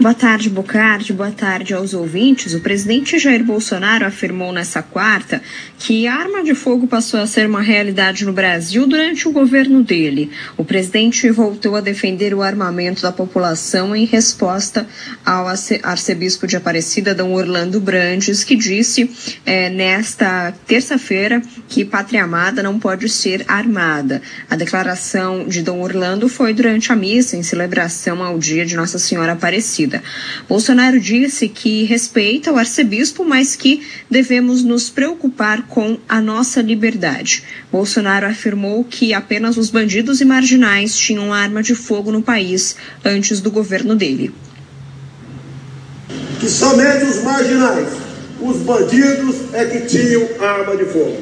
Boa tarde, Bocardi. Boa tarde aos ouvintes. O presidente Jair Bolsonaro afirmou nessa quarta que a arma de fogo passou a ser uma realidade no Brasil durante o governo dele. O presidente voltou a defender o armamento da população em resposta ao arcebispo de Aparecida, Dom Orlando Brandes, que disse é, nesta terça-feira que pátria amada não pode ser armada. A declaração de Dom Orlando foi durante a missa em celebração ao dia de Nossa Senhora Aparecida. Bolsonaro disse que respeita o arcebispo, mas que devemos nos preocupar com a nossa liberdade. Bolsonaro afirmou que apenas os bandidos e marginais tinham arma de fogo no país antes do governo dele. Que somente os marginais, os bandidos, é que tinham arma de fogo.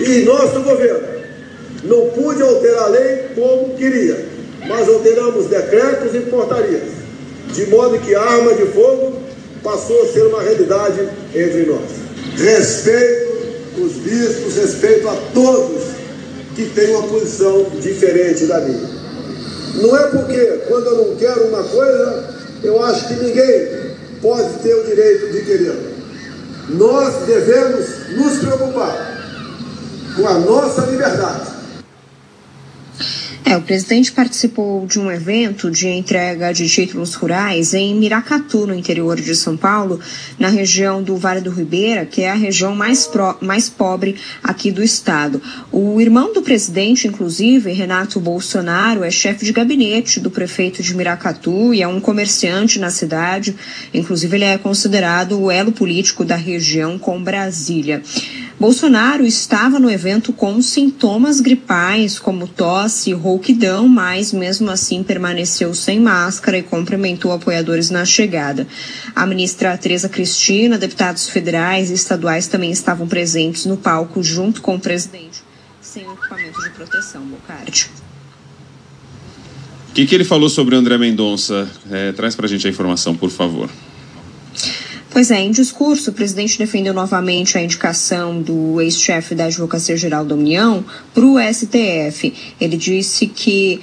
E nosso governo não pude alterar a lei como queria, mas alteramos decretos e portarias de modo que a arma de fogo passou a ser uma realidade entre nós. Respeito os bispos, respeito a todos que têm uma posição diferente da minha. Não é porque quando eu não quero uma coisa, eu acho que ninguém pode ter o direito de querer. Nós devemos nos preocupar com a nossa liberdade é, o presidente participou de um evento de entrega de títulos rurais em Miracatu, no interior de São Paulo, na região do Vale do Ribeira, que é a região mais, pro, mais pobre aqui do estado. O irmão do presidente, inclusive, Renato Bolsonaro, é chefe de gabinete do prefeito de Miracatu e é um comerciante na cidade. Inclusive, ele é considerado o elo político da região com Brasília. Bolsonaro estava no evento com sintomas gripais, como tosse e rouquidão, mas mesmo assim permaneceu sem máscara e cumprimentou apoiadores na chegada. A ministra Tereza Cristina, deputados federais e estaduais também estavam presentes no palco junto com o presidente, sem equipamento de proteção, Bocardi. O que, que ele falou sobre André Mendonça? É, traz para a gente a informação, por favor. Pois é, em discurso, o presidente defendeu novamente a indicação do ex-chefe da Advocacia Geral da União para o STF. Ele disse que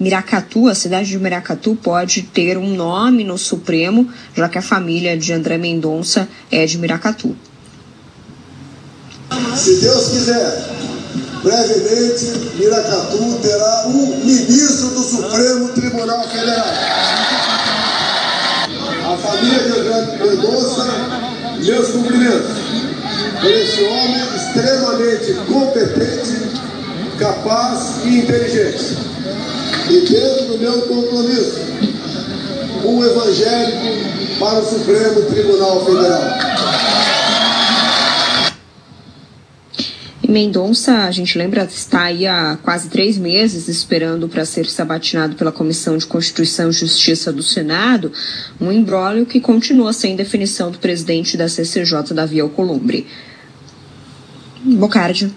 Miracatu, a cidade de Miracatu, pode ter um nome no Supremo, já que a família de André Mendonça é de Miracatu. Se Deus quiser, brevemente, Miracatu terá um ministro do Supremo Tribunal Federal meus cumprimentos por esse homem extremamente competente, capaz e inteligente. E dentro do meu compromisso, um evangélico para o Supremo Tribunal Federal. Mendonça, a gente lembra, está aí há quase três meses esperando para ser sabatinado pela Comissão de Constituição e Justiça do Senado, um embrólio que continua sem definição do presidente da CCJ, Davi Alcolumbre. Bocardi.